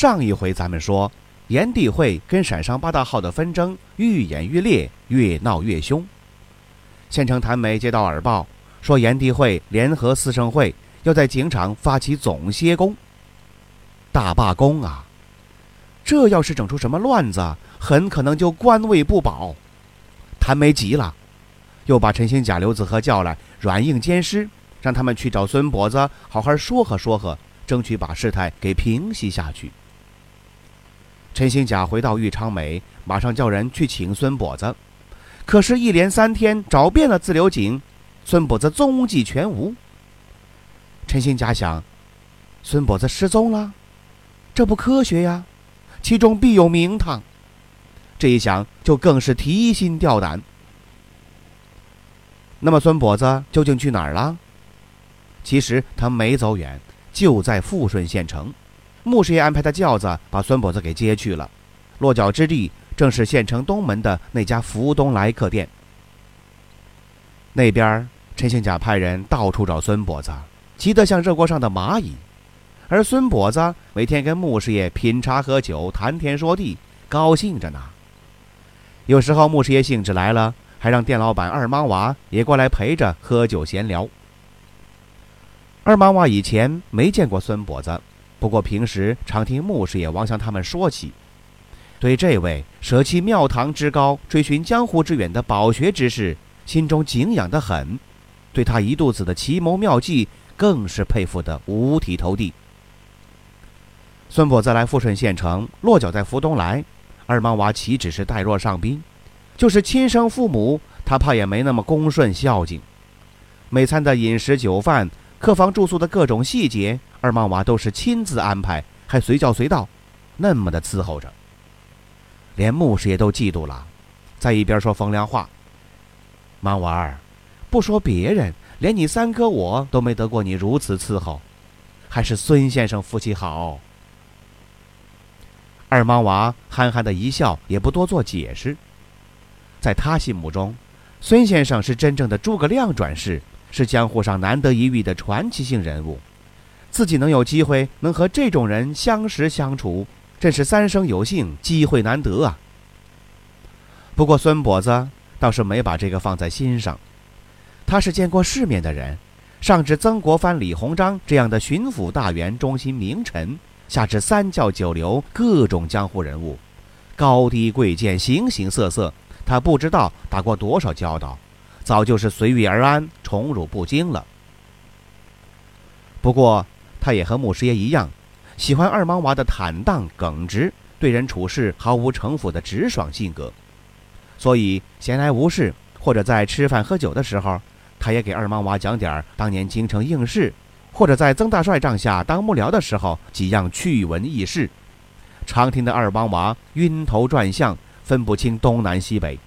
上一回咱们说，炎帝会跟陕商八大号的纷争愈演愈烈，越闹越凶。县城谭梅接到耳报，说炎帝会联合四圣会要在井场发起总歇工、大罢工啊！这要是整出什么乱子，很可能就官位不保。谭梅急了，又把陈兴甲、刘子和叫来，软硬兼施，让他们去找孙跛子，好好说和说和。争取把事态给平息下去。陈兴甲回到玉昌美，马上叫人去请孙跛子。可是，一连三天找遍了自流井，孙跛子踪迹全无。陈兴甲想，孙跛子失踪了，这不科学呀，其中必有名堂。这一想，就更是提心吊胆。那么，孙跛子究竟去哪儿了？其实他没走远。就在富顺县城，穆师爷安排的轿子把孙跛子给接去了。落脚之地正是县城东门的那家福东来客店。那边，陈兴甲派人到处找孙跛子，急得像热锅上的蚂蚁。而孙跛子每天跟穆师爷品茶喝酒，谈天说地，高兴着呢。有时候穆师爷兴致来了，还让店老板二莽娃也过来陪着喝酒闲聊。二莽娃以前没见过孙跛子，不过平时常听穆师爷、王祥他们说起，对这位舍弃庙堂之高、追寻江湖之远的饱学之士，心中敬仰得很，对他一肚子的奇谋妙计更是佩服得五体投地。孙婆子来富顺县城，落脚在福东来，二毛娃岂止是待若上宾，就是亲生父母，他怕也没那么恭顺孝敬。每餐的饮食酒饭。客房住宿的各种细节，二莽娃都是亲自安排，还随叫随到，那么的伺候着。连牧师也都嫉妒了，在一边说风凉话：“莽娃儿，不说别人，连你三哥我都没得过你如此伺候，还是孙先生福气好。”二莽娃憨憨的一笑，也不多做解释。在他心目中，孙先生是真正的诸葛亮转世。是江湖上难得一遇的传奇性人物，自己能有机会能和这种人相识相处，真是三生有幸，机会难得啊。不过孙跛子倒是没把这个放在心上，他是见过世面的人，上至曾国藩、李鸿章这样的巡抚大员、中心名臣，下至三教九流各种江湖人物，高低贵贱、形形色色，他不知道打过多少交道。早就是随遇而安，宠辱不惊了。不过，他也和穆师爷一样，喜欢二莽娃的坦荡耿直、对人处事毫无城府的直爽性格。所以，闲来无事或者在吃饭喝酒的时候，他也给二莽娃讲点当年京城应试，或者在曾大帅帐下当幕僚的时候几样趣闻轶事，常听得二莽娃晕头转向，分不清东南西北。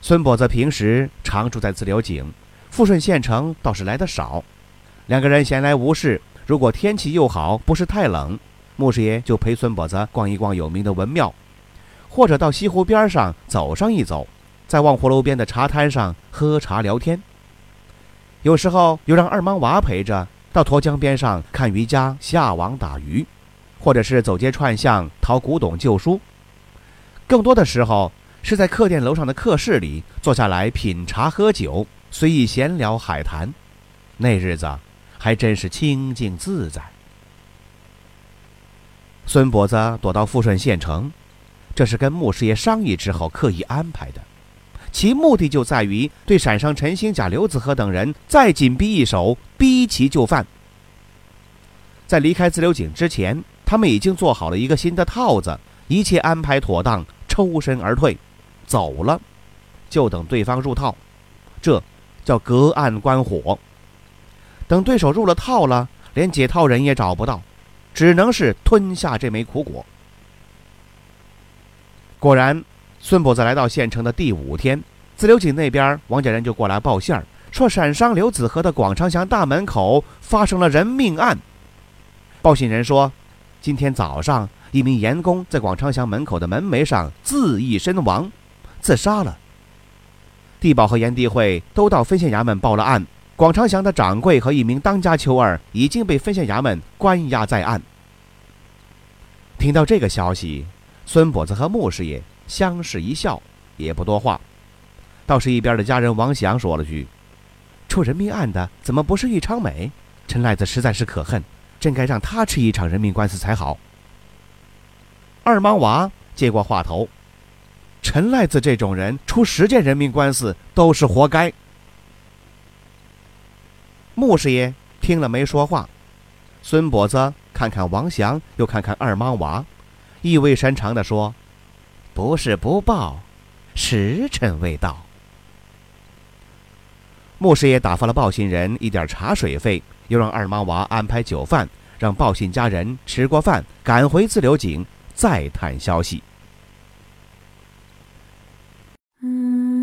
孙跛子平时常住在自流井，富顺县城倒是来的少。两个人闲来无事，如果天气又好，不是太冷，穆师爷就陪孙跛子逛一逛有名的文庙，或者到西湖边上走上一走，在望湖楼边的茶摊上喝茶聊天。有时候又让二莽娃陪着到沱江边上看渔家下网打鱼，或者是走街串巷淘古董旧书。更多的时候。是在客店楼上的客室里坐下来品茶喝酒，随意闲聊海谈，那日子还真是清静自在。孙跛子躲到富顺县城，这是跟穆师爷商议之后刻意安排的，其目的就在于对陕上陈兴甲、刘子和等人再紧逼一手，逼其就范。在离开自流井之前，他们已经做好了一个新的套子，一切安排妥当，抽身而退。走了，就等对方入套，这叫隔岸观火。等对手入了套了，连解套人也找不到，只能是吞下这枚苦果。果然，孙跛子来到县城的第五天，自流井那边王家人就过来报信儿，说陕商刘子和的广昌祥大门口发生了人命案。报信人说，今天早上一名盐工在广昌祥门口的门楣上自缢身亡，自杀了。地保和盐地会都到分县衙门报了案，广昌祥的掌柜和一名当家秋儿已经被分县衙门关押在案。听到这个消息。孙跛子和穆师爷相视一笑，也不多话。倒是一边的家人王祥说了句：“出人命案的怎么不是玉昌美？陈赖子实在是可恨，真该让他吃一场人命官司才好。”二莽娃接过话头：“陈赖子这种人出十件人命官司都是活该。”穆师爷听了没说话。孙跛子看看王祥，又看看二莽娃。意味深长地说：“不是不报，时辰未到。”穆师爷打发了报信人一点茶水费，又让二妈娃安排酒饭，让报信家人吃过饭，赶回自流井再探消息。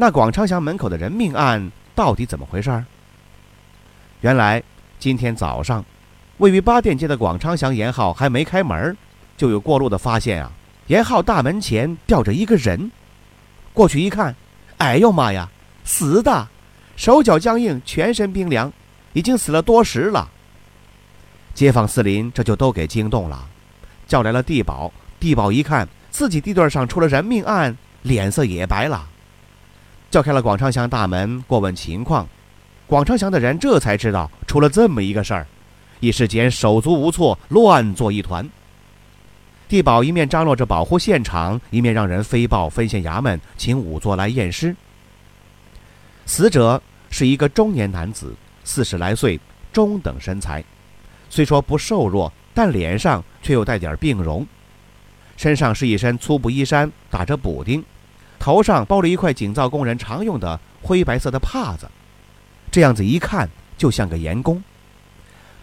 那广昌祥门口的人命案到底怎么回事？原来今天早上。位于八店街的广昌祥盐号还没开门，就有过路的发现啊，盐号大门前吊着一个人。过去一看，哎呦妈呀，死的，手脚僵硬，全身冰凉，已经死了多时了。街坊四邻这就都给惊动了，叫来了地保。地保一看自己地段上出了人命案，脸色也白了，叫开了广昌祥大门过问情况。广昌祥的人这才知道出了这么一个事儿。一时间手足无措，乱作一团。地保一面张罗着保护现场，一面让人飞报分县衙门，请仵作来验尸。死者是一个中年男子，四十来岁，中等身材，虽说不瘦弱，但脸上却又带点病容。身上是一身粗布衣衫，打着补丁，头上包着一块井造工人常用的灰白色的帕子，这样子一看就像个盐工。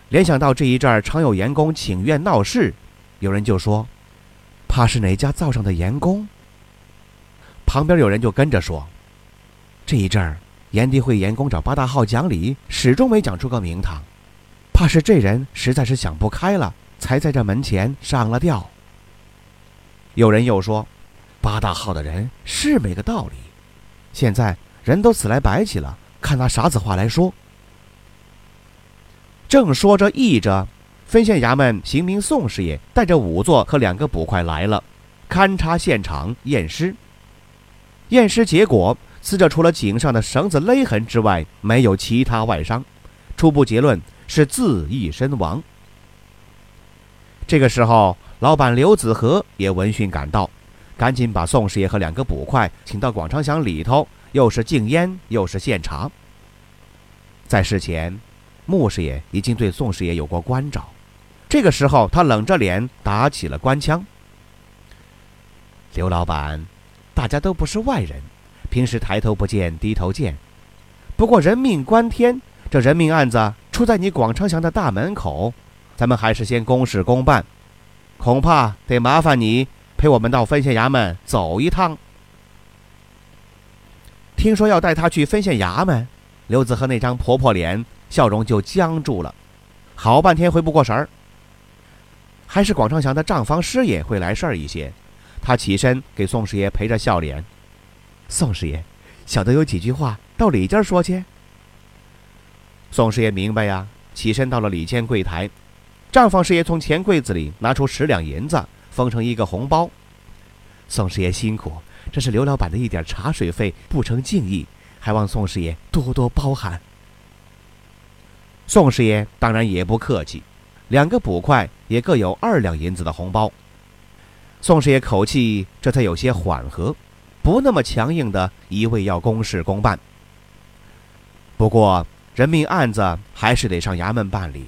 联想到这一阵儿常有盐工请愿闹事，有人就说：“怕是哪家灶上的盐工。”旁边有人就跟着说：“这一阵儿盐地会盐工找八大号讲理，始终没讲出个名堂，怕是这人实在是想不开了，才在这门前上了吊。”有人又说：“八大号的人是没个道理，现在人都死来白起了，看拿啥子话来说。”正说着议着，分县衙门刑名宋师爷带着仵作和两个捕快来了，勘察现场验尸。验尸结果，死者除了颈上的绳子勒痕之外，没有其他外伤，初步结论是自缢身亡。这个时候，老板刘子和也闻讯赶到，赶紧把宋师爷和两个捕快请到广昌乡里头，又是敬烟又是献茶。在事前。穆师爷已经对宋师爷有过关照，这个时候他冷着脸打起了官腔：“刘老板，大家都不是外人，平时抬头不见低头见。不过人命关天，这人命案子出在你广昌乡的大门口，咱们还是先公事公办，恐怕得麻烦你陪我们到分县衙门走一趟。”听说要带他去分县衙门，刘子和那张婆婆脸。笑容就僵住了，好半天回不过神儿。还是广昌祥的账房师爷会来事儿一些，他起身给宋师爷陪着笑脸。宋师爷，小的有几句话到里间说去。宋师爷明白呀，起身到了里间柜台，账房师爷从钱柜子里拿出十两银子，封成一个红包。宋师爷辛苦，这是刘老板的一点茶水费，不成敬意，还望宋师爷多多包涵。宋师爷当然也不客气，两个捕快也各有二两银子的红包。宋师爷口气这才有些缓和，不那么强硬的一味要公事公办。不过人命案子还是得上衙门办理，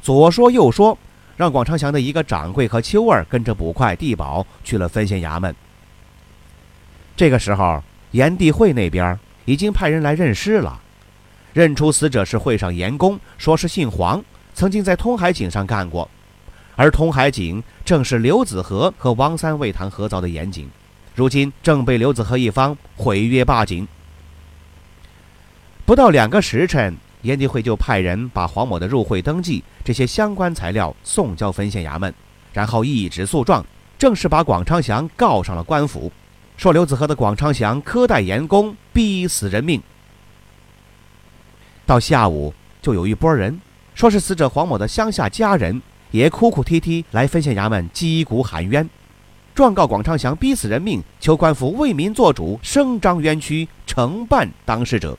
左说右说，让广昌祥的一个掌柜和秋儿跟着捕快地保去了分县衙门。这个时候，严地会那边已经派人来认尸了，认出死者是会上严公，说是姓黄，曾经在通海井上干过。而通海井正是刘子和和王三为谈合凿的盐井，如今正被刘子和一方毁约霸井。不到两个时辰，严地会就派人把黄某的入会登记这些相关材料送交分县衙门，然后一纸诉状，正式把广昌祥告上了官府，说刘子和的广昌祥苛待盐工，逼死人命。到下午，就有一拨人说是死者黄某的乡下家人。也哭哭啼啼来分县衙门击鼓喊冤，状告广昌祥逼死人命，求官府为民做主，声张冤屈，惩办当事者。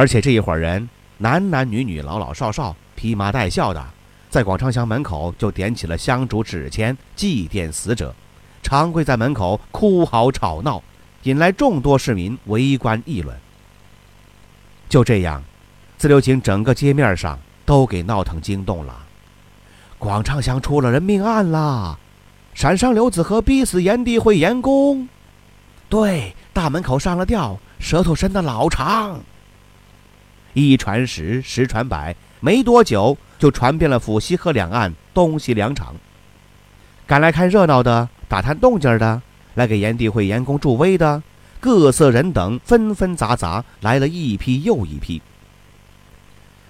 而且这一伙人男男女女、老老少少，披麻戴孝的，在广昌祥门口就点起了香烛纸钱，祭奠死者，长跪在门口哭嚎吵闹，引来众多市民围观议论。就这样，自流井整个街面上都给闹腾惊动了。广昌祥出了人命案啦！陕商刘子和逼死炎帝会严公，对，大门口上了吊，舌头伸得老长。一传十，十传百，没多久就传遍了府西河两岸、东西两场。赶来看热闹的、打探动静的、来给炎帝会严公助威的，各色人等纷纷杂杂来了一批又一批。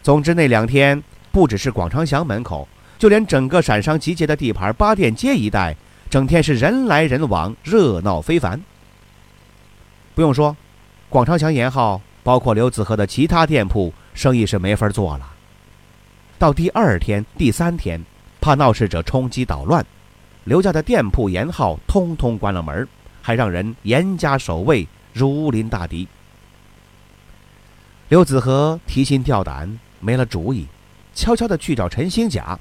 总之那两天，不只是广昌祥门口。就连整个陕商集结的地盘八店街一带，整天是人来人往，热闹非凡。不用说，广昌祥沿号，包括刘子和的其他店铺，生意是没法做了。到第二天、第三天，怕闹事者冲击捣乱，刘家的店铺沿号通通关了门，还让人严加守卫，如临大敌。刘子和提心吊胆，没了主意，悄悄地去找陈兴甲。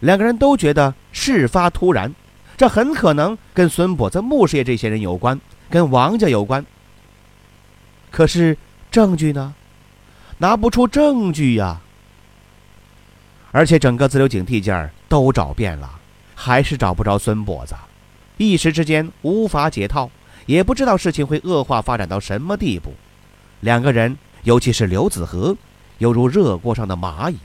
两个人都觉得事发突然，这很可能跟孙跛子、穆师爷这些人有关，跟王家有关。可是证据呢？拿不出证据呀！而且整个自流井地界儿都找遍了，还是找不着孙跛子，一时之间无法解套，也不知道事情会恶化发展到什么地步。两个人，尤其是刘子和，犹如热锅上的蚂蚁。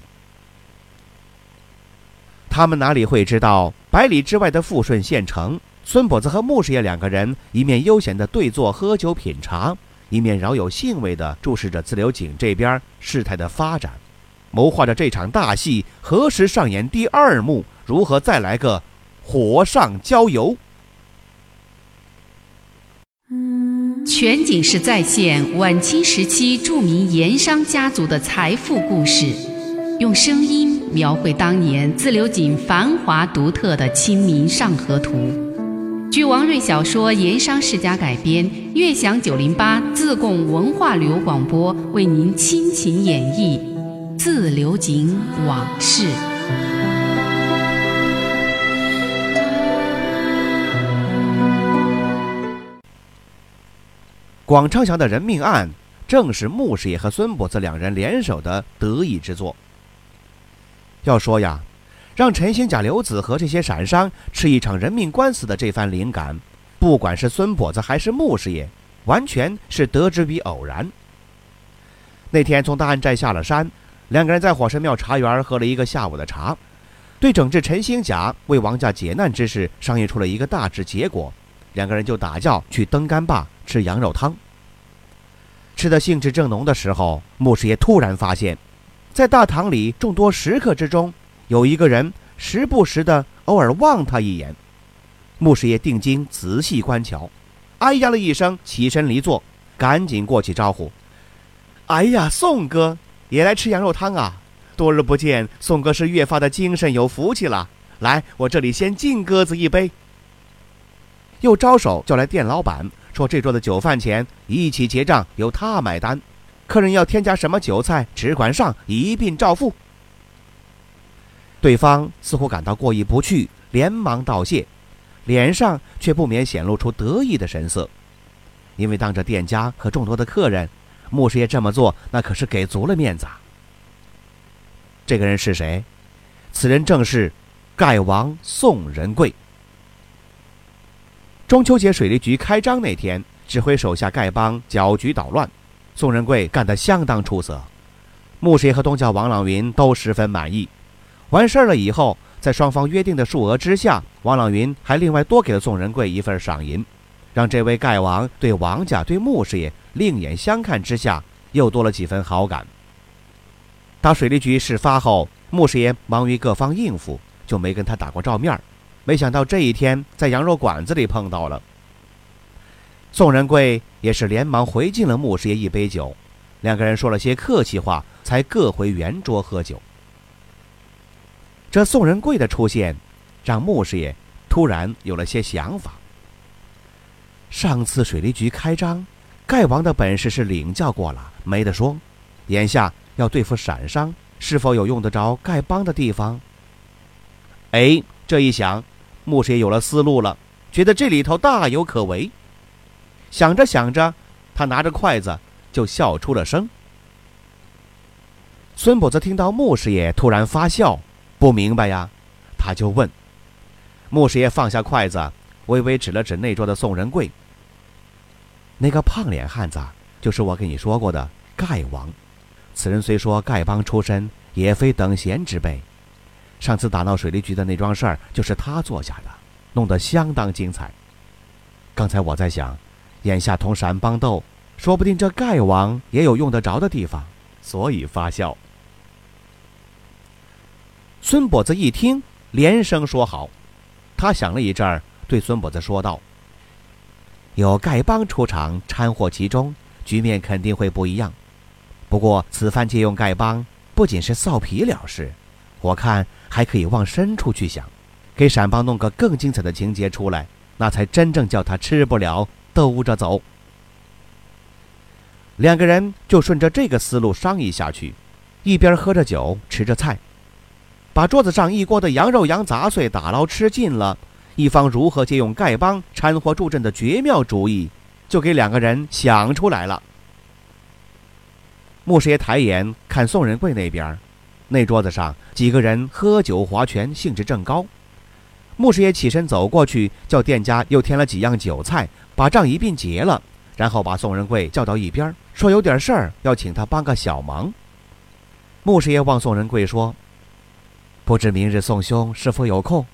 他们哪里会知道，百里之外的富顺县城，孙跛子和穆师爷两个人一面悠闲地对坐喝酒品茶，一面饶有兴味地注视着自流井这边事态的发展，谋划着这场大戏何时上演第二幕，如何再来个火上浇油。全景式再现晚清时期著名盐商家族的财富故事，用声音。描绘当年自流井繁华独特的《清明上河图》，据王瑞小说《盐商世家》改编，悦享九零八自贡文化旅游广播为您倾情演绎《自流井往事》。广昌祥的人命案，正是穆师爷和孙伯子两人联手的得意之作。要说呀，让陈兴甲、刘子和这些闪商吃一场人命官司的这番灵感，不管是孙跛子还是穆师爷，完全是得之于偶然。那天从大安寨下了山，两个人在火神庙茶园喝了一个下午的茶，对整治陈兴甲为王家解难之事商议出了一个大致结果，两个人就打轿去登干坝吃羊肉汤。吃的兴致正浓的时候，穆师爷突然发现。在大堂里众多食客之中，有一个人时不时的偶尔望他一眼。穆师爷定睛仔细观瞧，哎呀了一声，起身离座，赶紧过去招呼：“哎呀，宋哥也来吃羊肉汤啊！多日不见，宋哥是越发的精神有福气了。来，我这里先敬鸽子一杯。”又招手叫来店老板，说：“这桌的酒饭钱一起结账，由他买单。”客人要添加什么酒菜，只管上，一并照付。对方似乎感到过意不去，连忙道谢，脸上却不免显露出得意的神色，因为当着店家和众多的客人，穆师爷这么做，那可是给足了面子啊。这个人是谁？此人正是丐王宋仁贵。中秋节水利局开张那天，指挥手下丐帮搅局捣乱，宋仁贵干得相当出色，穆师爷和东郊王朗云都十分满意。完事儿了以后，在双方约定的数额之下，王朗云还另外多给了宋仁贵一份赏银，让这位丐王对王家、对穆师爷另眼相看之下，又多了几分好感。当水利局事发后，穆师爷忙于各方应付，就没跟他打过照面没想到这一天在羊肉馆子里碰到了。宋仁贵也是连忙回敬了穆师爷一杯酒，两个人说了些客气话，才各回圆桌喝酒。这宋仁贵的出现，让穆师爷突然有了些想法。上次水利局开张，丐王的本事是领教过了，没得说。眼下要对付陕商，是否有用得着丐帮的地方？哎，这一想，穆师爷有了思路了，觉得这里头大有可为。想着想着，他拿着筷子就笑出了声。孙跛子听到穆师爷突然发笑。不明白呀，他就问。穆师爷放下筷子，微微指了指那桌的宋仁贵。那个胖脸汉子，就是我跟你说过的丐王。此人虽说丐帮出身，也非等闲之辈。上次打闹水利局的那桩事儿，就是他做下的，弄得相当精彩。刚才我在想，眼下同陕帮斗，说不定这丐王也有用得着的地方，所以发笑。孙跛子一听，连声说好。他想了一阵儿，对孙跛子说道：“有丐帮出场掺和其中，局面肯定会不一样。不过此番借用丐帮，不仅是臊皮了事，我看还可以往深处去想，给陕帮弄个更精彩的情节出来，那才真正叫他吃不了兜着走。”两个人就顺着这个思路商议下去，一边喝着酒，吃着菜。把桌子上一锅的羊肉、羊杂碎打捞吃尽了，一方如何借用丐帮掺和助阵的绝妙主意，就给两个人想出来了。穆师爷抬眼看宋仁贵那边，那桌子上几个人喝酒划拳，兴致正高。穆师爷起身走过去，叫店家又添了几样酒菜，把账一并结了，然后把宋仁贵叫到一边，说有点事儿要请他帮个小忙。穆师爷望宋仁贵说。不知明日宋兄是否有空？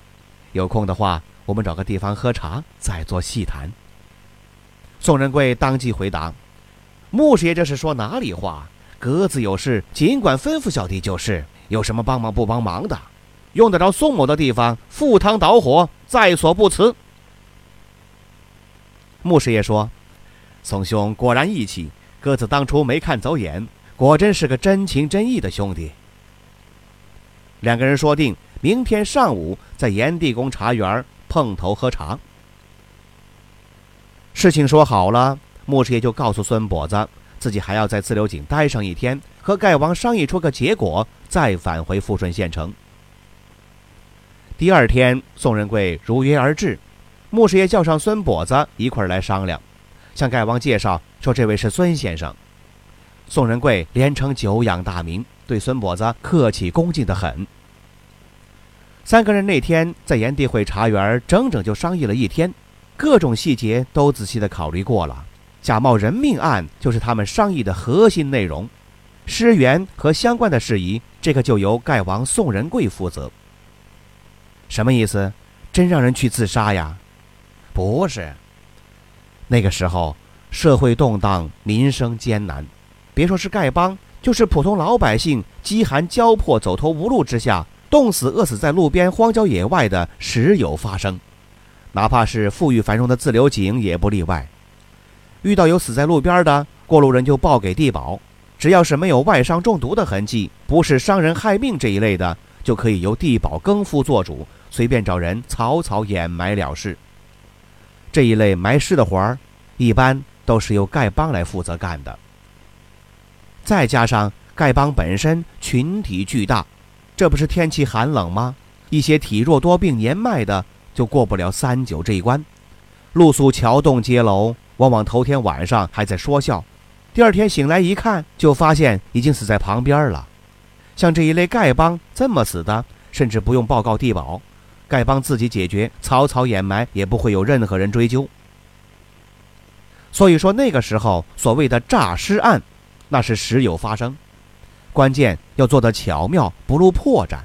有空的话，我们找个地方喝茶，再做细谈。宋仁贵当即回答：“穆师爷这是说哪里话？格子有事，尽管吩咐小弟就是。有什么帮忙不帮忙的？用得着宋某的地方，赴汤蹈火，在所不辞。”穆师爷说：“宋兄果然义气，鸽子当初没看走眼，果真是个真情真意的兄弟。”两个人说定，明天上午在炎帝宫茶园碰头喝茶。事情说好了，穆师爷就告诉孙跛子，自己还要在自流井待上一天，和丐王商议出个结果，再返回富顺县城。第二天，宋仁贵如约而至，穆师爷叫上孙跛子一块儿来商量，向丐王介绍说：“这位是孙先生。”宋仁贵连称久仰大名。对孙跛子客气恭敬的很。三个人那天在炎帝会茶园整整就商议了一天，各种细节都仔细的考虑过了。假冒人命案就是他们商议的核心内容，尸源和相关的事宜，这个就由丐王宋仁贵负责。什么意思？真让人去自杀呀？不是。那个时候社会动荡，民生艰难，别说是丐帮。就是普通老百姓饥寒交迫、走投无路之下，冻死、饿死在路边荒郊野外的时有发生，哪怕是富裕繁荣的自流井也不例外。遇到有死在路边的，过路人就报给地保，只要是没有外伤中毒的痕迹，不是伤人害命这一类的，就可以由地保更夫做主，随便找人草草掩埋了事。这一类埋尸的活儿，一般都是由丐帮来负责干的。再加上丐帮本身群体巨大，这不是天气寒冷吗？一些体弱多病、年迈的就过不了三九这一关。露宿桥洞街楼，往往头天晚上还在说笑，第二天醒来一看，就发现已经死在旁边了。像这一类丐帮这么死的，甚至不用报告地保，丐帮自己解决，草草掩埋，也不会有任何人追究。所以说那个时候所谓的诈尸案，那是时有发生，关键要做得巧妙，不露破绽，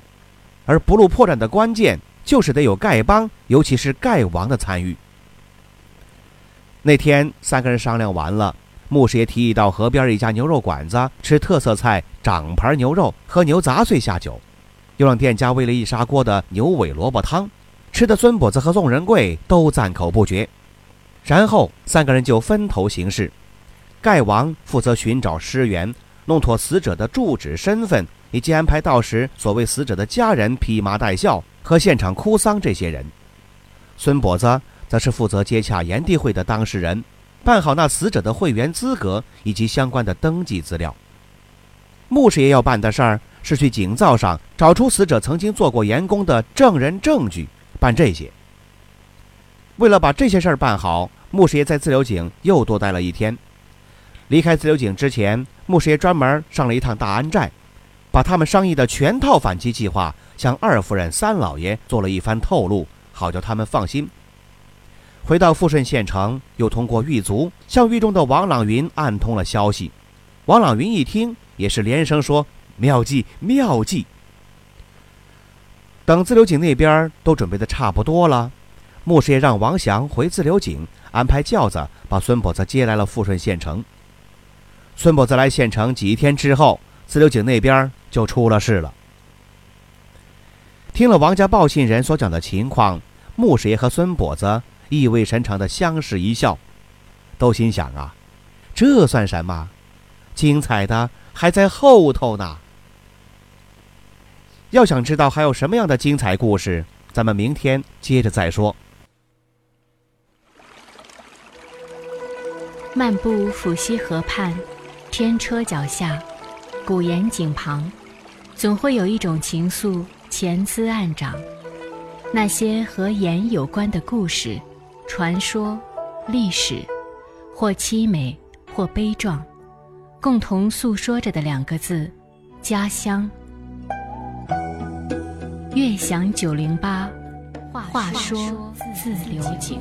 而不露破绽的关键就是得有丐帮，尤其是丐王的参与。那天三个人商量完了，牧师爷提议到河边一家牛肉馆子吃特色菜掌盘牛肉，喝牛杂碎下酒，又让店家煨了一砂锅的牛尾萝卜汤，吃的孙跛子和宋仁贵都赞口不绝。然后三个人就分头行事，丐王负责寻找尸源，弄妥死者的住址、身份，以及安排到时所谓死者的家人披麻戴孝和现场哭丧这些人。孙跛子则是负责接洽炎帝会的当事人，办好那死者的会员资格以及相关的登记资料。牧师爷要办的事儿是去井灶上找出死者曾经做过盐工的证人证据，办这些。为了把这些事儿办好，牧师爷在自流井又多待了一天。离开自流井之前，牧师爷专门上了一趟大安寨，把他们商议的全套反击计划向二夫人、三老爷做了一番透露，好叫他们放心。回到富顺县城，又通过狱卒向狱中的王朗云暗通了消息。王朗云一听，也是连声说：“妙计，妙计！”等自流井那边都准备的差不多了。牧师爷让王祥回自流井，安排轿子把孙婆子接来了富顺县城。孙跛子来县城几天之后，自流井那边就出了事了。听了王家报信人所讲的情况，穆师爷和孙跛子意味深长的相视一笑，都心想啊，这算什么？精彩的还在后头呢。要想知道还有什么样的精彩故事，咱们明天接着再说。漫步抚溪河畔，天车脚下，古岩井旁，总会有一种情愫潜滋暗长。那些和盐有关的故事、传说、历史，或凄美，或悲壮，共同诉说着的两个字：家乡。悦享九零八，话说自流井。